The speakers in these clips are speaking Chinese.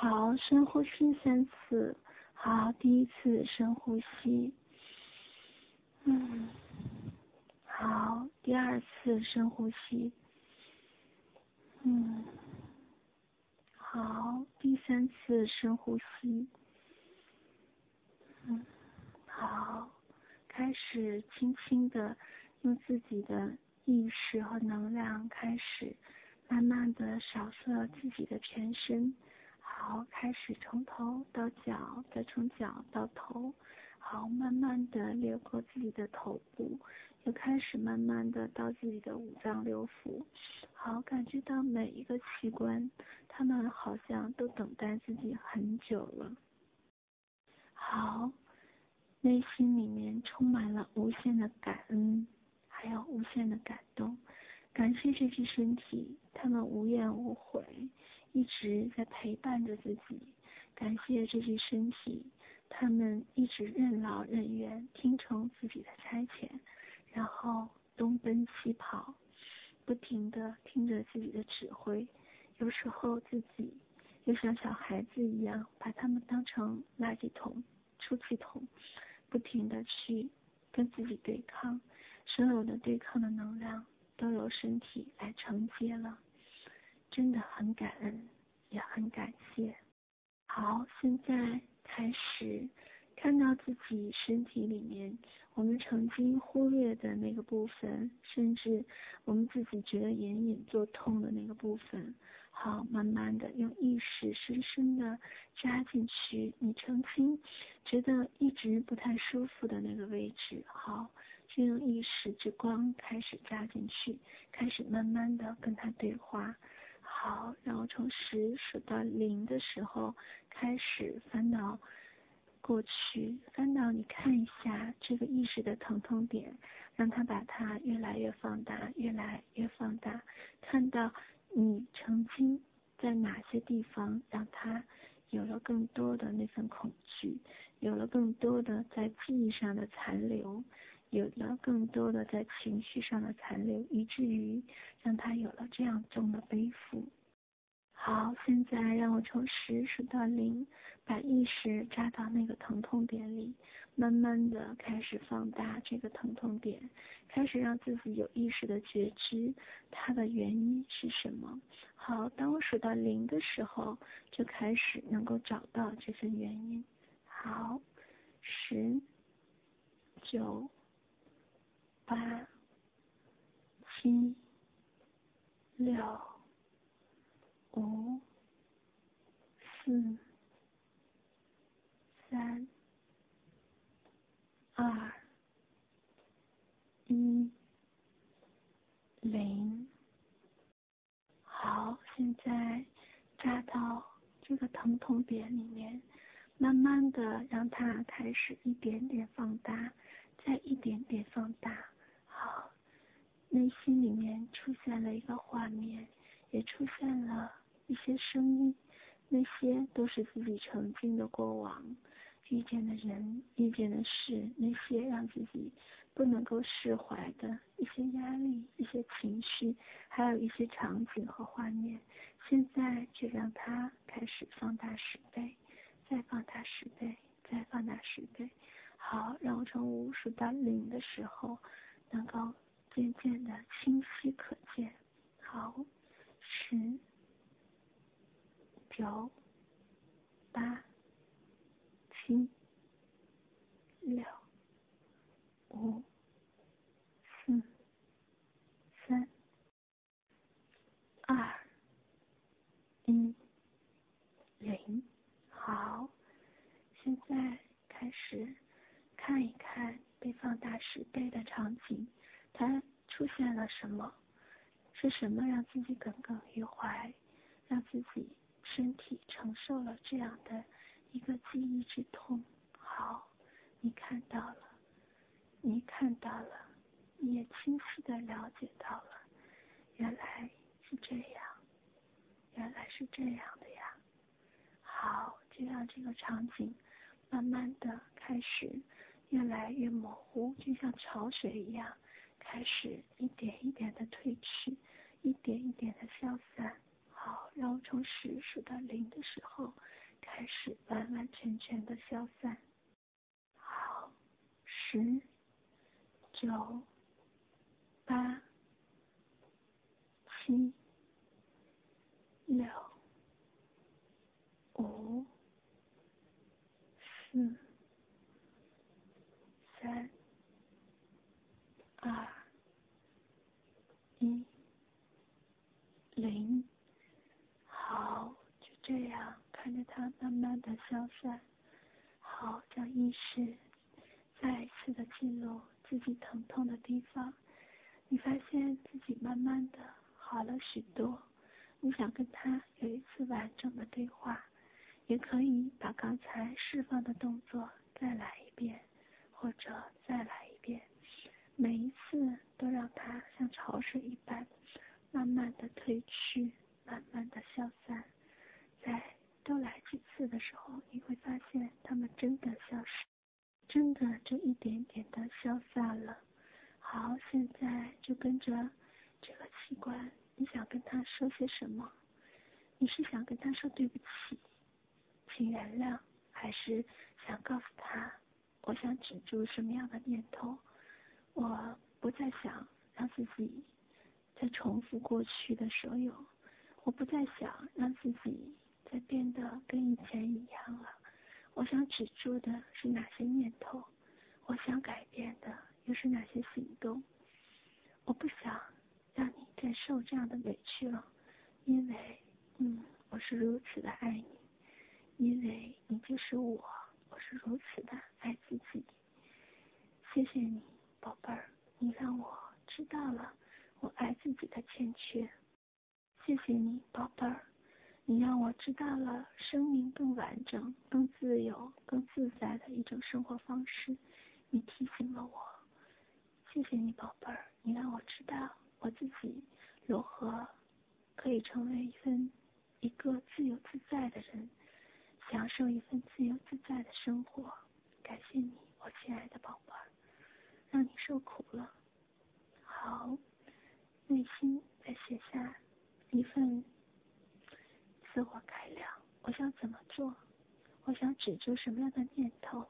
好，深呼吸三次。好，第一次深呼吸。嗯。好，第二次深呼吸。嗯。好，第三次深呼吸。嗯。好，开始轻轻的用自己的意识和能量，开始慢慢的扫射自己的全身。好，开始从头到脚，再从脚到头，好，慢慢的掠过自己的头部，又开始慢慢的到自己的五脏六腑，好，感觉到每一个器官，他们好像都等待自己很久了。好，内心里面充满了无限的感恩，还有无限的感动，感谢这具身体，他们无怨无悔。一直在陪伴着自己，感谢这具身体，他们一直任劳任怨，听从自己的差遣，然后东奔西跑，不停地听着自己的指挥。有时候自己又像小孩子一样，把他们当成垃圾桶、出气筒，不停地去跟自己对抗，所有的对抗的能量都由身体来承接了。真的很感恩，也很感谢。好，现在开始看到自己身体里面我们曾经忽略的那个部分，甚至我们自己觉得隐隐作痛的那个部分。好，慢慢的用意识深深的扎进去，你曾经觉得一直不太舒服的那个位置。好，就用意识之光开始加进去，开始慢慢的跟他对话。好，然后从十数到零的时候，开始翻到过去，翻到你看一下这个意识的疼痛点，让它把它越来越放大，越来越放大，看到你曾经在哪些地方让它有了更多的那份恐惧，有了更多的在记忆上的残留。有了更多的在情绪上的残留，以至于让他有了这样重的背负。好，现在让我从十数到零，把意识扎到那个疼痛点里，慢慢的开始放大这个疼痛点，开始让自己有意识的觉知它的原因是什么。好，当我数到零的时候，就开始能够找到这份原因。好，十、九。八、七、六、五、四、三、二、一、零。好，现在扎到这个疼痛点里面，慢慢的让它开始一点点放大，再一点点放大。内心里面出现了一个画面，也出现了一些声音，那些都是自己曾经的过往，遇见的人、遇见的事，那些让自己不能够释怀的一些压力、一些情绪，还有一些场景和画面，现在就让它开始放大十倍，再放大十倍，再放大十倍。好，让我从五数到零的时候。能够渐渐的清晰可见。好，十、九、八、七、六、五、四、三、二、一、零。好，现在开始看一看。被放大十倍的场景，它出现了什么？是什么让自己耿耿于怀，让自己身体承受了这样的一个记忆之痛？好，你看到了，你看到了，你也清晰的了解到了，原来是这样，原来是这样的呀。好，就让这个场景慢慢的开始。越来越模糊，就像潮水一样，开始一点一点的褪去，一点一点的消散。好。好，让我从十数到零的时候开始完完全全的消散。好，十、九、八、七、六、五、四、三、二、一。零，好，就这样看着它慢慢的消散。好，将意识再一次的进入自己疼痛的地方，你发现自己慢慢的好了许多。你想跟他有一次完整的对话，也可以把刚才释放的动作再来一遍，或者再来一遍，每一次都让它像潮水一般。慢慢的褪去，慢慢的消散，在多来几次的时候，你会发现它们真的消失，真的就一点点的消散了。好，现在就跟着这个器官，你想跟他说些什么？你是想跟他说对不起，请原谅，还是想告诉他，我想止住什么样的念头？我不再想让自己。在重复过去的所有，我不再想让自己再变得跟以前一样了。我想止住的是哪些念头？我想改变的又是哪些行动？我不想让你再受这样的委屈了，因为，嗯，我是如此的爱你，因为你就是我，我是如此的爱自己。谢谢你，宝贝儿，你让我知道了。我爱自己的欠缺，谢谢你，宝贝儿，你让我知道了生命更完整、更自由、更自在的一种生活方式。你提醒了我，谢谢你，宝贝儿，你让我知道我自己如何可以成为一份一个自由自在的人，享受一份自由自在的生活。感谢你，我亲爱的宝贝儿，让你受苦了。好。内心在写下一份自我改良。我想怎么做？我想止住什么样的念头？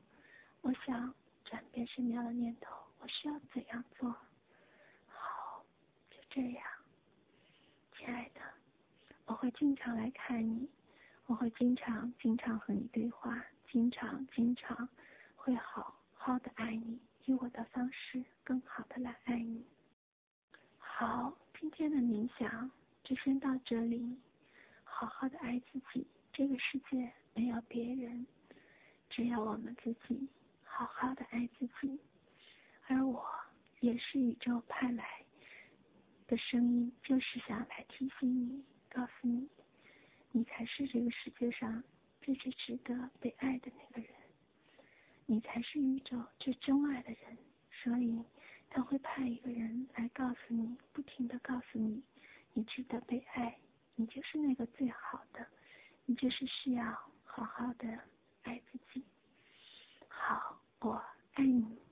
我想转变什么样的念头？我需要怎样做？好，就这样，亲爱的，我会经常来看你，我会经常经常和你对话，经常经常会好好的爱你，以我的方式更好的来爱你。好，今天的冥想就先到这里。好好的爱自己，这个世界没有别人，只有我们自己。好好的爱自己，而我也是宇宙派来的声音，就是想来提醒你，告诉你，你才是这个世界上最最值得被爱的那个人，你才是宇宙最钟爱的人，所以。他会派一个人来告诉你，不停的告诉你，你值得被爱，你就是那个最好的，你就是需要好好的爱自己。好，我爱你。